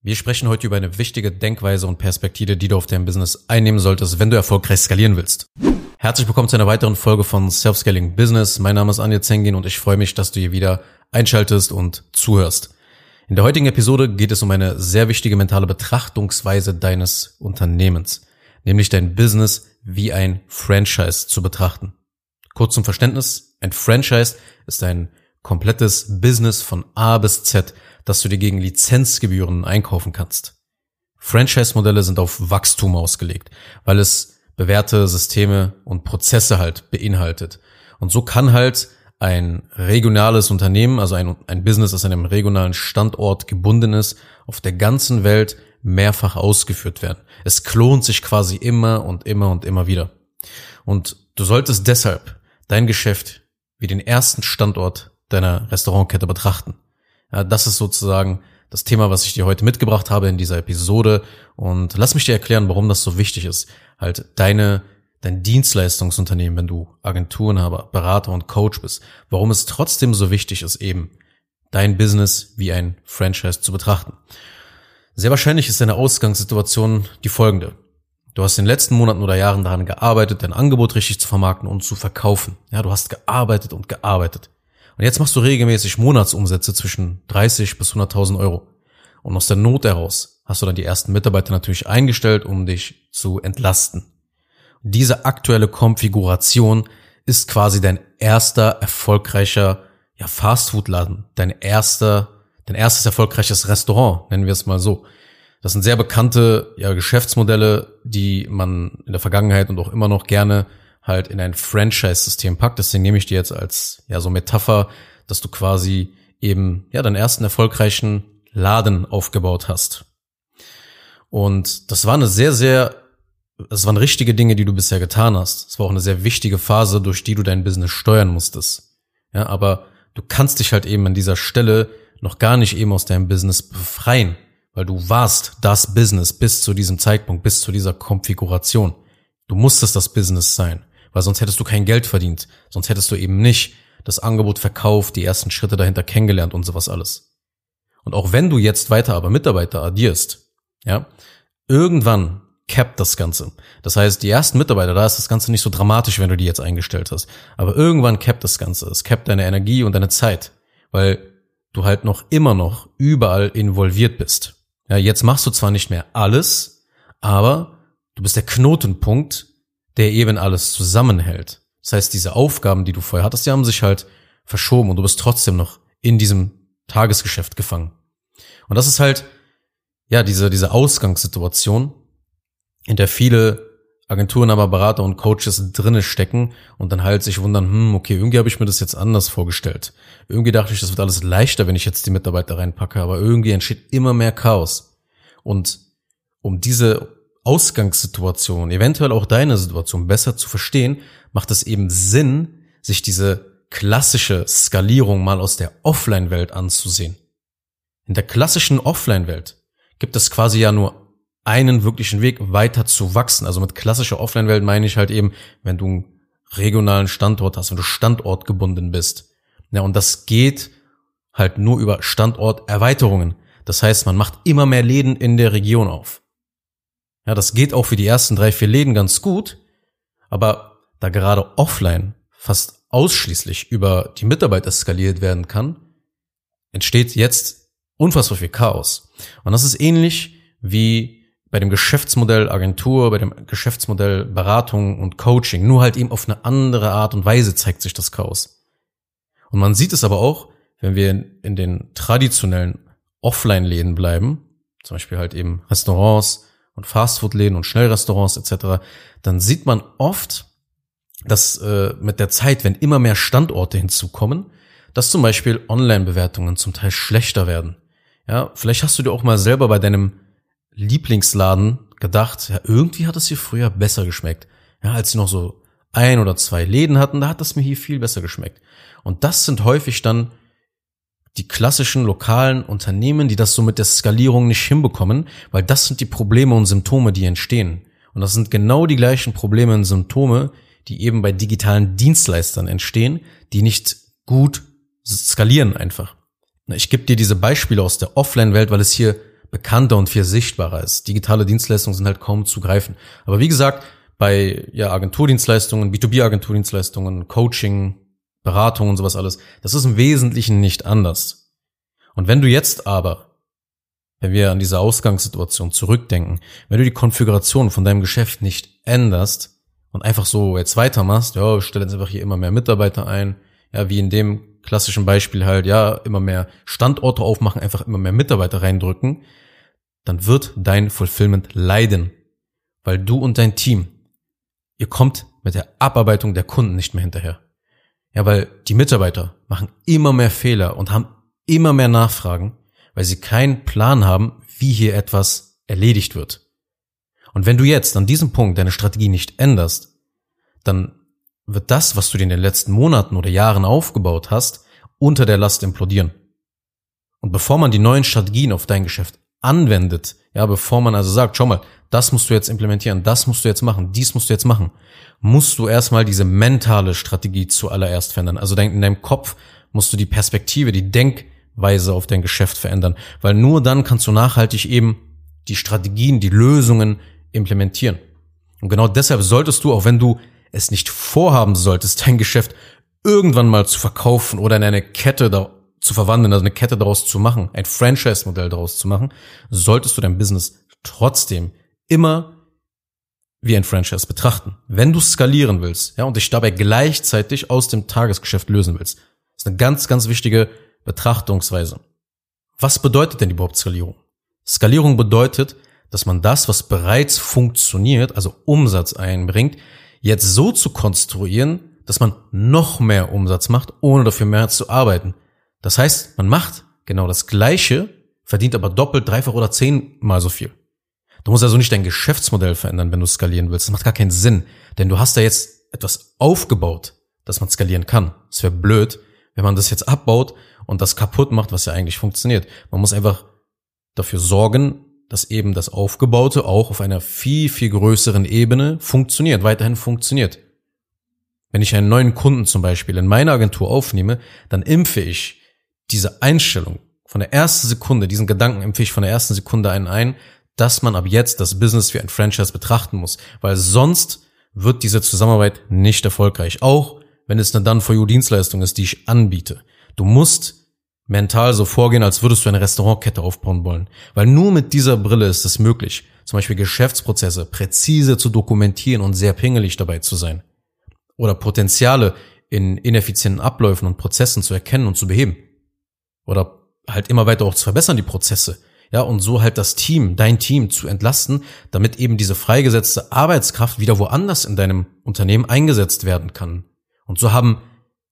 Wir sprechen heute über eine wichtige Denkweise und Perspektive, die du auf dein Business einnehmen solltest, wenn du erfolgreich skalieren willst. Herzlich willkommen zu einer weiteren Folge von Self-Scaling Business. Mein Name ist Anja Zengin und ich freue mich, dass du hier wieder einschaltest und zuhörst. In der heutigen Episode geht es um eine sehr wichtige mentale Betrachtungsweise deines Unternehmens, nämlich dein Business wie ein Franchise zu betrachten. Kurz zum Verständnis, ein Franchise ist ein komplettes Business von A bis Z, das du dir gegen Lizenzgebühren einkaufen kannst. Franchise-Modelle sind auf Wachstum ausgelegt, weil es bewährte Systeme und Prozesse halt beinhaltet. Und so kann halt ein regionales Unternehmen, also ein, ein Business, das an einem regionalen Standort gebunden ist, auf der ganzen Welt mehrfach ausgeführt werden. Es klont sich quasi immer und immer und immer wieder. Und du solltest deshalb dein Geschäft wie den ersten Standort deiner Restaurantkette betrachten. Ja, das ist sozusagen das Thema, was ich dir heute mitgebracht habe in dieser Episode. Und lass mich dir erklären, warum das so wichtig ist. Halt deine, dein Dienstleistungsunternehmen, wenn du Agenturenhaber, Berater und Coach bist, warum es trotzdem so wichtig ist, eben dein Business wie ein Franchise zu betrachten. Sehr wahrscheinlich ist deine Ausgangssituation die folgende. Du hast in den letzten Monaten oder Jahren daran gearbeitet, dein Angebot richtig zu vermarkten und zu verkaufen. Ja, du hast gearbeitet und gearbeitet. Und jetzt machst du regelmäßig Monatsumsätze zwischen 30 bis 100.000 Euro. Und aus der Not heraus hast du dann die ersten Mitarbeiter natürlich eingestellt, um dich zu entlasten. diese aktuelle Konfiguration ist quasi dein erster erfolgreicher ja, Fastfood-Laden, dein erster, dein erstes erfolgreiches Restaurant, nennen wir es mal so. Das sind sehr bekannte ja, Geschäftsmodelle, die man in der Vergangenheit und auch immer noch gerne halt in ein Franchise-System packt. Deswegen nehme ich dir jetzt als ja so Metapher, dass du quasi eben ja deinen ersten erfolgreichen Laden aufgebaut hast. Und das war eine sehr, sehr, das waren richtige Dinge, die du bisher getan hast. Es war auch eine sehr wichtige Phase, durch die du dein Business steuern musstest. Ja, aber du kannst dich halt eben an dieser Stelle noch gar nicht eben aus deinem Business befreien, weil du warst das Business bis zu diesem Zeitpunkt, bis zu dieser Konfiguration. Du musstest das Business sein weil sonst hättest du kein Geld verdient. Sonst hättest du eben nicht das Angebot verkauft, die ersten Schritte dahinter kennengelernt und sowas alles. Und auch wenn du jetzt weiter aber Mitarbeiter addierst, ja, irgendwann capped das Ganze. Das heißt, die ersten Mitarbeiter, da ist das Ganze nicht so dramatisch, wenn du die jetzt eingestellt hast. Aber irgendwann capped das Ganze. Es capped deine Energie und deine Zeit, weil du halt noch immer noch überall involviert bist. Ja, jetzt machst du zwar nicht mehr alles, aber du bist der Knotenpunkt der eben alles zusammenhält. Das heißt, diese Aufgaben, die du vorher hattest, die haben sich halt verschoben und du bist trotzdem noch in diesem Tagesgeschäft gefangen. Und das ist halt, ja, diese, diese Ausgangssituation, in der viele Agenturen, aber Berater und Coaches drinne stecken und dann halt sich wundern, hm, okay, irgendwie habe ich mir das jetzt anders vorgestellt. Irgendwie dachte ich, das wird alles leichter, wenn ich jetzt die Mitarbeiter reinpacke, aber irgendwie entsteht immer mehr Chaos. Und um diese Ausgangssituation, eventuell auch deine Situation besser zu verstehen, macht es eben Sinn, sich diese klassische Skalierung mal aus der Offline-Welt anzusehen. In der klassischen Offline-Welt gibt es quasi ja nur einen wirklichen Weg, weiter zu wachsen. Also mit klassischer Offline-Welt meine ich halt eben, wenn du einen regionalen Standort hast, wenn du standortgebunden bist. Ja, und das geht halt nur über Standorterweiterungen. Das heißt, man macht immer mehr Läden in der Region auf. Ja, das geht auch für die ersten drei, vier Läden ganz gut. Aber da gerade offline fast ausschließlich über die Mitarbeiter skaliert werden kann, entsteht jetzt unfassbar viel Chaos. Und das ist ähnlich wie bei dem Geschäftsmodell Agentur, bei dem Geschäftsmodell Beratung und Coaching. Nur halt eben auf eine andere Art und Weise zeigt sich das Chaos. Und man sieht es aber auch, wenn wir in den traditionellen Offline-Läden bleiben, zum Beispiel halt eben Restaurants, und Fastfood-Läden und Schnellrestaurants etc., dann sieht man oft, dass äh, mit der Zeit, wenn immer mehr Standorte hinzukommen, dass zum Beispiel Online-Bewertungen zum Teil schlechter werden. Ja, vielleicht hast du dir auch mal selber bei deinem Lieblingsladen gedacht, ja, irgendwie hat es hier früher besser geschmeckt. Ja, als sie noch so ein oder zwei Läden hatten, da hat das mir hier viel besser geschmeckt. Und das sind häufig dann die klassischen lokalen Unternehmen, die das so mit der Skalierung nicht hinbekommen, weil das sind die Probleme und Symptome, die entstehen. Und das sind genau die gleichen Probleme und Symptome, die eben bei digitalen Dienstleistern entstehen, die nicht gut skalieren einfach. Ich gebe dir diese Beispiele aus der Offline-Welt, weil es hier bekannter und viel sichtbarer ist. Digitale Dienstleistungen sind halt kaum zu greifen. Aber wie gesagt, bei ja, Agenturdienstleistungen, B2B-Agenturdienstleistungen, Coaching, Beratung und sowas alles, das ist im Wesentlichen nicht anders. Und wenn du jetzt aber, wenn wir an diese Ausgangssituation zurückdenken, wenn du die Konfiguration von deinem Geschäft nicht änderst und einfach so jetzt weitermachst, ja, wir stellen jetzt einfach hier immer mehr Mitarbeiter ein, ja, wie in dem klassischen Beispiel halt, ja, immer mehr Standorte aufmachen, einfach immer mehr Mitarbeiter reindrücken, dann wird dein Fulfillment leiden, weil du und dein Team, ihr kommt mit der Abarbeitung der Kunden nicht mehr hinterher. Ja, weil die Mitarbeiter machen immer mehr Fehler und haben immer mehr Nachfragen, weil sie keinen Plan haben, wie hier etwas erledigt wird. Und wenn du jetzt an diesem Punkt deine Strategie nicht änderst, dann wird das, was du dir in den letzten Monaten oder Jahren aufgebaut hast, unter der Last implodieren. Und bevor man die neuen Strategien auf dein Geschäft anwendet, ja, bevor man also sagt, schau mal, das musst du jetzt implementieren, das musst du jetzt machen, dies musst du jetzt machen, musst du erstmal diese mentale Strategie zuallererst verändern. Also in deinem Kopf musst du die Perspektive, die Denkweise auf dein Geschäft verändern, weil nur dann kannst du nachhaltig eben die Strategien, die Lösungen implementieren. Und genau deshalb solltest du, auch wenn du es nicht vorhaben solltest, dein Geschäft irgendwann mal zu verkaufen oder in eine Kette zu verwandeln, also eine Kette daraus zu machen, ein Franchise-Modell daraus zu machen, solltest du dein Business trotzdem immer wie ein Franchise betrachten. Wenn du skalieren willst, ja, und dich dabei gleichzeitig aus dem Tagesgeschäft lösen willst, ist eine ganz, ganz wichtige Betrachtungsweise. Was bedeutet denn überhaupt Skalierung? Skalierung bedeutet, dass man das, was bereits funktioniert, also Umsatz einbringt, jetzt so zu konstruieren, dass man noch mehr Umsatz macht, ohne dafür mehr zu arbeiten. Das heißt, man macht genau das Gleiche, verdient aber doppelt, dreifach oder zehnmal so viel. Du musst also nicht dein Geschäftsmodell verändern, wenn du skalieren willst. Das macht gar keinen Sinn, denn du hast da jetzt etwas aufgebaut, dass man skalieren kann. Es wäre blöd, wenn man das jetzt abbaut und das kaputt macht, was ja eigentlich funktioniert. Man muss einfach dafür sorgen, dass eben das Aufgebaute auch auf einer viel, viel größeren Ebene funktioniert, weiterhin funktioniert. Wenn ich einen neuen Kunden zum Beispiel in meine Agentur aufnehme, dann impfe ich diese Einstellung von der ersten Sekunde, diesen Gedanken impfe ich von der ersten Sekunde einen ein, dass man ab jetzt das Business wie ein Franchise betrachten muss, weil sonst wird diese Zusammenarbeit nicht erfolgreich, auch wenn es eine Done-for-You-Dienstleistung ist, die ich anbiete. Du musst mental so vorgehen, als würdest du eine Restaurantkette aufbauen wollen. Weil nur mit dieser Brille ist es möglich, zum Beispiel Geschäftsprozesse präzise zu dokumentieren und sehr pingelig dabei zu sein. Oder Potenziale in ineffizienten Abläufen und Prozessen zu erkennen und zu beheben. Oder halt immer weiter auch zu verbessern, die Prozesse. Ja, und so halt das Team, dein Team zu entlasten, damit eben diese freigesetzte Arbeitskraft wieder woanders in deinem Unternehmen eingesetzt werden kann. Und so haben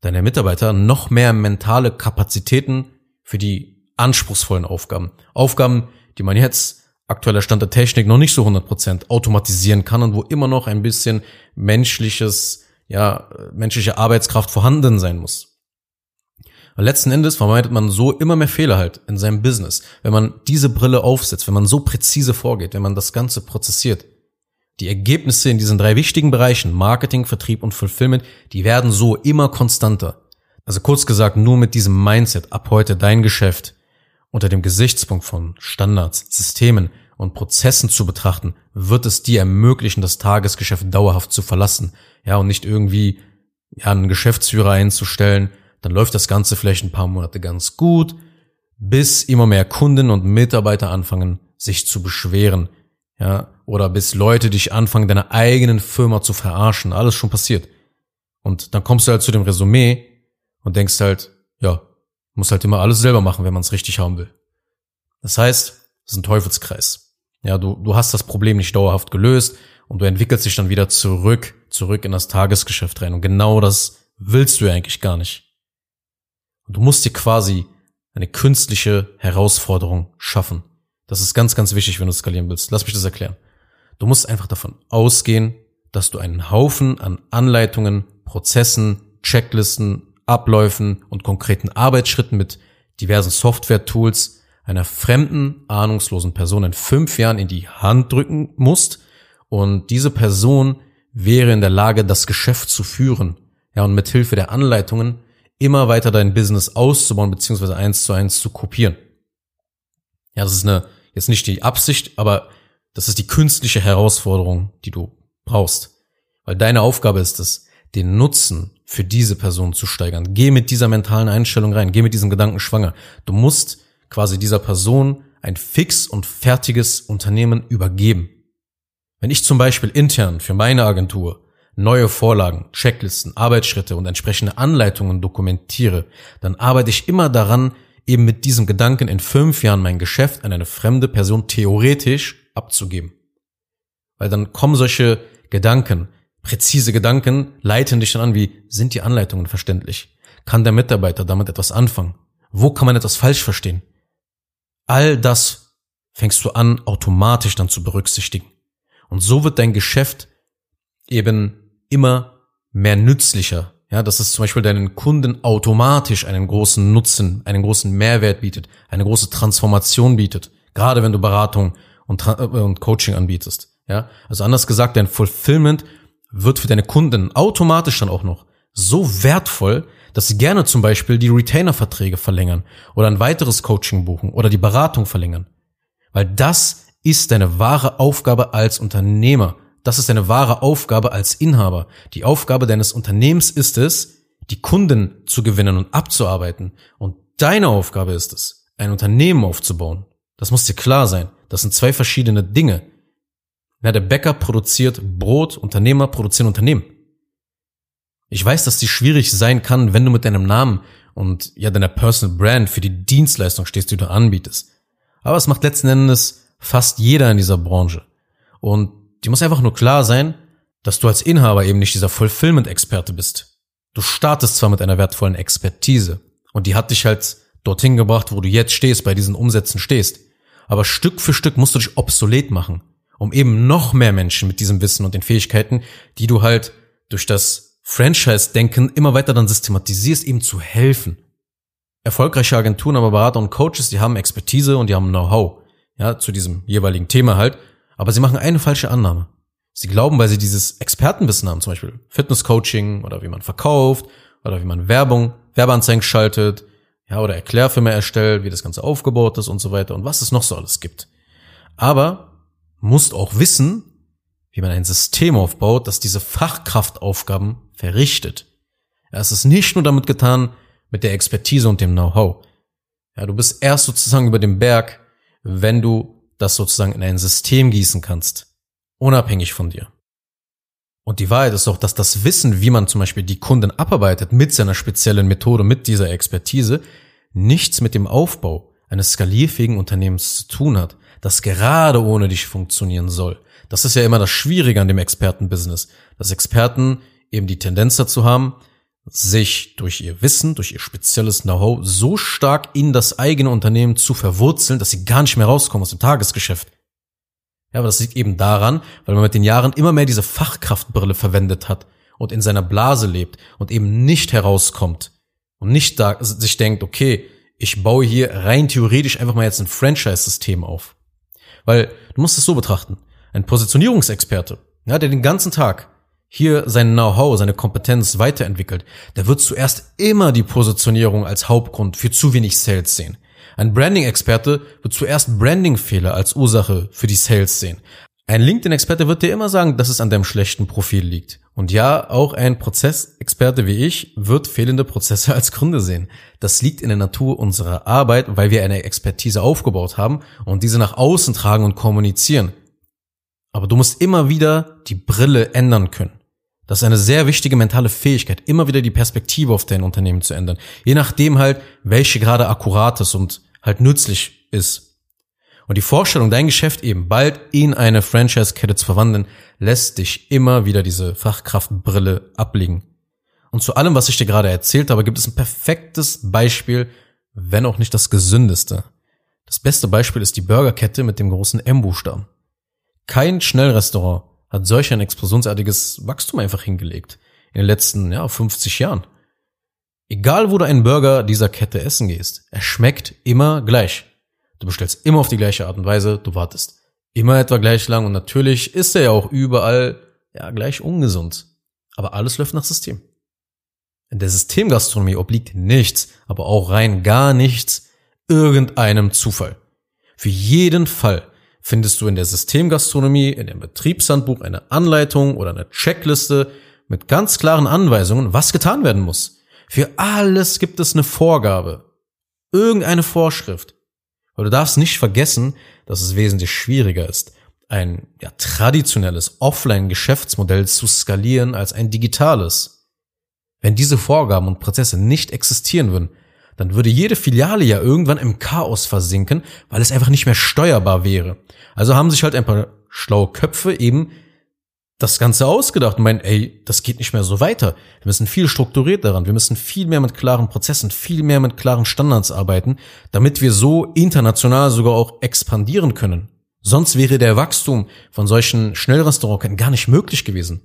deine Mitarbeiter noch mehr mentale Kapazitäten für die anspruchsvollen Aufgaben. Aufgaben, die man jetzt aktueller Stand der Technik noch nicht so 100% automatisieren kann und wo immer noch ein bisschen menschliches, ja, menschliche Arbeitskraft vorhanden sein muss. Und letzten Endes vermeidet man so immer mehr Fehler halt in seinem Business. Wenn man diese Brille aufsetzt, wenn man so präzise vorgeht, wenn man das Ganze prozessiert, die Ergebnisse in diesen drei wichtigen Bereichen, Marketing, Vertrieb und Fulfillment, die werden so immer konstanter. Also kurz gesagt, nur mit diesem Mindset ab heute dein Geschäft unter dem Gesichtspunkt von Standards, Systemen und Prozessen zu betrachten, wird es dir ermöglichen, das Tagesgeschäft dauerhaft zu verlassen. Ja, und nicht irgendwie ja, einen Geschäftsführer einzustellen, dann läuft das Ganze vielleicht ein paar Monate ganz gut, bis immer mehr Kunden und Mitarbeiter anfangen, sich zu beschweren, ja, oder bis Leute dich anfangen, deine eigenen Firma zu verarschen. Alles schon passiert. Und dann kommst du halt zu dem Resümee und denkst halt, ja, muss halt immer alles selber machen, wenn man es richtig haben will. Das heißt, es ist ein Teufelskreis. Ja, du, du hast das Problem nicht dauerhaft gelöst und du entwickelst dich dann wieder zurück, zurück in das Tagesgeschäft rein. Und genau das willst du ja eigentlich gar nicht. Du musst dir quasi eine künstliche Herausforderung schaffen. Das ist ganz, ganz wichtig, wenn du skalieren willst. Lass mich das erklären. Du musst einfach davon ausgehen, dass du einen Haufen an Anleitungen, Prozessen, Checklisten, Abläufen und konkreten Arbeitsschritten mit diversen Software-Tools einer fremden, ahnungslosen Person in fünf Jahren in die Hand drücken musst und diese Person wäre in der Lage, das Geschäft zu führen. Ja, und mit Hilfe der Anleitungen immer weiter dein Business auszubauen, beziehungsweise eins zu eins zu kopieren. Ja, das ist eine jetzt nicht die Absicht, aber das ist die künstliche Herausforderung, die du brauchst. Weil deine Aufgabe ist es, den Nutzen für diese Person zu steigern. Geh mit dieser mentalen Einstellung rein, geh mit diesem Gedanken schwanger. Du musst quasi dieser Person ein fix und fertiges Unternehmen übergeben. Wenn ich zum Beispiel intern für meine Agentur neue Vorlagen, Checklisten, Arbeitsschritte und entsprechende Anleitungen dokumentiere, dann arbeite ich immer daran, eben mit diesem Gedanken in fünf Jahren mein Geschäft an eine fremde Person theoretisch abzugeben. Weil dann kommen solche Gedanken, präzise Gedanken, leiten dich dann an, wie sind die Anleitungen verständlich? Kann der Mitarbeiter damit etwas anfangen? Wo kann man etwas falsch verstehen? All das fängst du an, automatisch dann zu berücksichtigen. Und so wird dein Geschäft eben immer mehr nützlicher. Ja, dass es zum Beispiel deinen Kunden automatisch einen großen Nutzen, einen großen Mehrwert bietet, eine große Transformation bietet. Gerade wenn du Beratung und, äh, und Coaching anbietest. Ja, also anders gesagt, dein Fulfillment wird für deine Kunden automatisch dann auch noch so wertvoll, dass sie gerne zum Beispiel die Retainer-Verträge verlängern oder ein weiteres Coaching buchen oder die Beratung verlängern. Weil das ist deine wahre Aufgabe als Unternehmer. Das ist deine wahre Aufgabe als Inhaber. Die Aufgabe deines Unternehmens ist es, die Kunden zu gewinnen und abzuarbeiten. Und deine Aufgabe ist es, ein Unternehmen aufzubauen. Das muss dir klar sein. Das sind zwei verschiedene Dinge. Ja, der Bäcker produziert Brot, Unternehmer produzieren Unternehmen. Ich weiß, dass die schwierig sein kann, wenn du mit deinem Namen und ja deiner Personal Brand für die Dienstleistung stehst, die du anbietest. Aber es macht letzten Endes fast jeder in dieser Branche. Und die muss einfach nur klar sein, dass du als Inhaber eben nicht dieser Fulfillment-Experte bist. Du startest zwar mit einer wertvollen Expertise und die hat dich halt dorthin gebracht, wo du jetzt stehst, bei diesen Umsätzen stehst. Aber Stück für Stück musst du dich obsolet machen, um eben noch mehr Menschen mit diesem Wissen und den Fähigkeiten, die du halt durch das Franchise-Denken immer weiter dann systematisierst, eben zu helfen. Erfolgreiche Agenturen, aber Berater und Coaches, die haben Expertise und die haben Know-how, ja, zu diesem jeweiligen Thema halt. Aber sie machen eine falsche Annahme. Sie glauben, weil sie dieses Expertenwissen haben, zum Beispiel Fitness-Coaching oder wie man verkauft oder wie man Werbung, Werbeanzeigen schaltet, ja, oder Erklärfilme erstellt, wie das Ganze aufgebaut ist und so weiter und was es noch so alles gibt. Aber musst auch wissen, wie man ein System aufbaut, das diese Fachkraftaufgaben verrichtet. Ja, es ist nicht nur damit getan, mit der Expertise und dem Know-how. Ja, du bist erst sozusagen über dem Berg, wenn du das sozusagen in ein System gießen kannst, unabhängig von dir. Und die Wahrheit ist auch, dass das Wissen, wie man zum Beispiel die Kunden abarbeitet mit seiner speziellen Methode, mit dieser Expertise, nichts mit dem Aufbau eines skalierfähigen Unternehmens zu tun hat, das gerade ohne dich funktionieren soll. Das ist ja immer das Schwierige an dem Expertenbusiness, dass Experten eben die Tendenz dazu haben, sich durch ihr Wissen, durch ihr spezielles Know-how so stark in das eigene Unternehmen zu verwurzeln, dass sie gar nicht mehr rauskommen aus dem Tagesgeschäft. Ja, aber das liegt eben daran, weil man mit den Jahren immer mehr diese Fachkraftbrille verwendet hat und in seiner Blase lebt und eben nicht herauskommt und nicht da sich denkt, okay, ich baue hier rein theoretisch einfach mal jetzt ein Franchise-System auf. Weil du musst es so betrachten. Ein Positionierungsexperte, ja, der den ganzen Tag hier sein Know-how, seine Kompetenz weiterentwickelt, der wird zuerst immer die Positionierung als Hauptgrund für zu wenig Sales sehen. Ein Branding-Experte wird zuerst Branding-Fehler als Ursache für die Sales sehen. Ein LinkedIn-Experte wird dir immer sagen, dass es an deinem schlechten Profil liegt. Und ja, auch ein Prozessexperte wie ich wird fehlende Prozesse als Gründe sehen. Das liegt in der Natur unserer Arbeit, weil wir eine Expertise aufgebaut haben und diese nach außen tragen und kommunizieren. Aber du musst immer wieder die Brille ändern können. Das ist eine sehr wichtige mentale Fähigkeit, immer wieder die Perspektive auf dein Unternehmen zu ändern. Je nachdem halt, welche gerade akkurat ist und halt nützlich ist. Und die Vorstellung, dein Geschäft eben bald in eine Franchise-Kette zu verwandeln, lässt dich immer wieder diese Fachkraftbrille ablegen. Und zu allem, was ich dir gerade erzählt habe, gibt es ein perfektes Beispiel, wenn auch nicht das gesündeste. Das beste Beispiel ist die Burgerkette mit dem großen M-Buchstaben. Kein Schnellrestaurant hat solch ein explosionsartiges Wachstum einfach hingelegt. In den letzten, ja, 50 Jahren. Egal, wo du einen Burger dieser Kette essen gehst, er schmeckt immer gleich. Du bestellst immer auf die gleiche Art und Weise, du wartest immer etwa gleich lang und natürlich ist er ja auch überall, ja, gleich ungesund. Aber alles läuft nach System. In der Systemgastronomie obliegt nichts, aber auch rein gar nichts irgendeinem Zufall. Für jeden Fall findest du in der Systemgastronomie, in dem Betriebshandbuch eine Anleitung oder eine Checkliste mit ganz klaren Anweisungen, was getan werden muss. Für alles gibt es eine Vorgabe, irgendeine Vorschrift. Aber du darfst nicht vergessen, dass es wesentlich schwieriger ist, ein ja, traditionelles Offline-Geschäftsmodell zu skalieren als ein digitales. Wenn diese Vorgaben und Prozesse nicht existieren würden, dann würde jede Filiale ja irgendwann im Chaos versinken, weil es einfach nicht mehr steuerbar wäre. Also haben sich halt ein paar schlaue Köpfe eben das Ganze ausgedacht und meinen, ey, das geht nicht mehr so weiter. Wir müssen viel strukturiert daran. Wir müssen viel mehr mit klaren Prozessen, viel mehr mit klaren Standards arbeiten, damit wir so international sogar auch expandieren können. Sonst wäre der Wachstum von solchen Schnellrestaurants gar nicht möglich gewesen.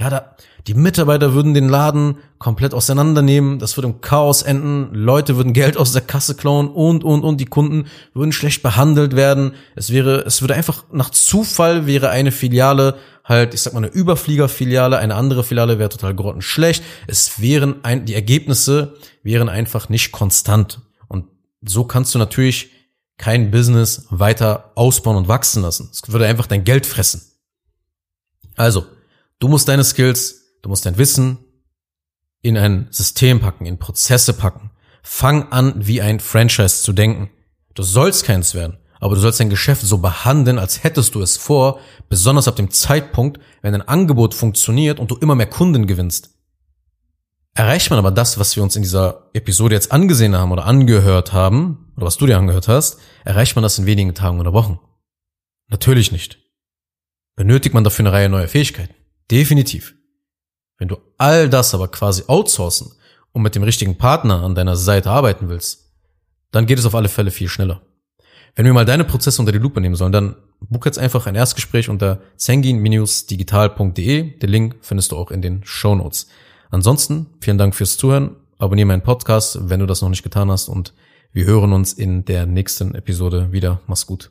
Ja, da, die Mitarbeiter würden den Laden komplett auseinandernehmen, das würde im Chaos enden, Leute würden Geld aus der Kasse klauen und, und, und die Kunden würden schlecht behandelt werden. Es wäre, es würde einfach nach Zufall wäre eine Filiale halt, ich sag mal, eine Überfliegerfiliale, eine andere Filiale wäre total grottenschlecht. Es wären ein, die Ergebnisse wären einfach nicht konstant. Und so kannst du natürlich kein Business weiter ausbauen und wachsen lassen. Es würde einfach dein Geld fressen. Also, Du musst deine Skills, du musst dein Wissen in ein System packen, in Prozesse packen. Fang an, wie ein Franchise zu denken. Du sollst keins werden, aber du sollst dein Geschäft so behandeln, als hättest du es vor, besonders ab dem Zeitpunkt, wenn dein Angebot funktioniert und du immer mehr Kunden gewinnst. Erreicht man aber das, was wir uns in dieser Episode jetzt angesehen haben oder angehört haben, oder was du dir angehört hast, erreicht man das in wenigen Tagen oder Wochen? Natürlich nicht. Benötigt man dafür eine Reihe neuer Fähigkeiten? Definitiv. Wenn du all das aber quasi outsourcen und mit dem richtigen Partner an deiner Seite arbeiten willst, dann geht es auf alle Fälle viel schneller. Wenn wir mal deine Prozesse unter die Lupe nehmen sollen, dann buch jetzt einfach ein Erstgespräch unter zengin-digital.de. Den Link findest du auch in den Show Notes. Ansonsten vielen Dank fürs Zuhören. Abonniere meinen Podcast, wenn du das noch nicht getan hast und wir hören uns in der nächsten Episode wieder. Mach's gut.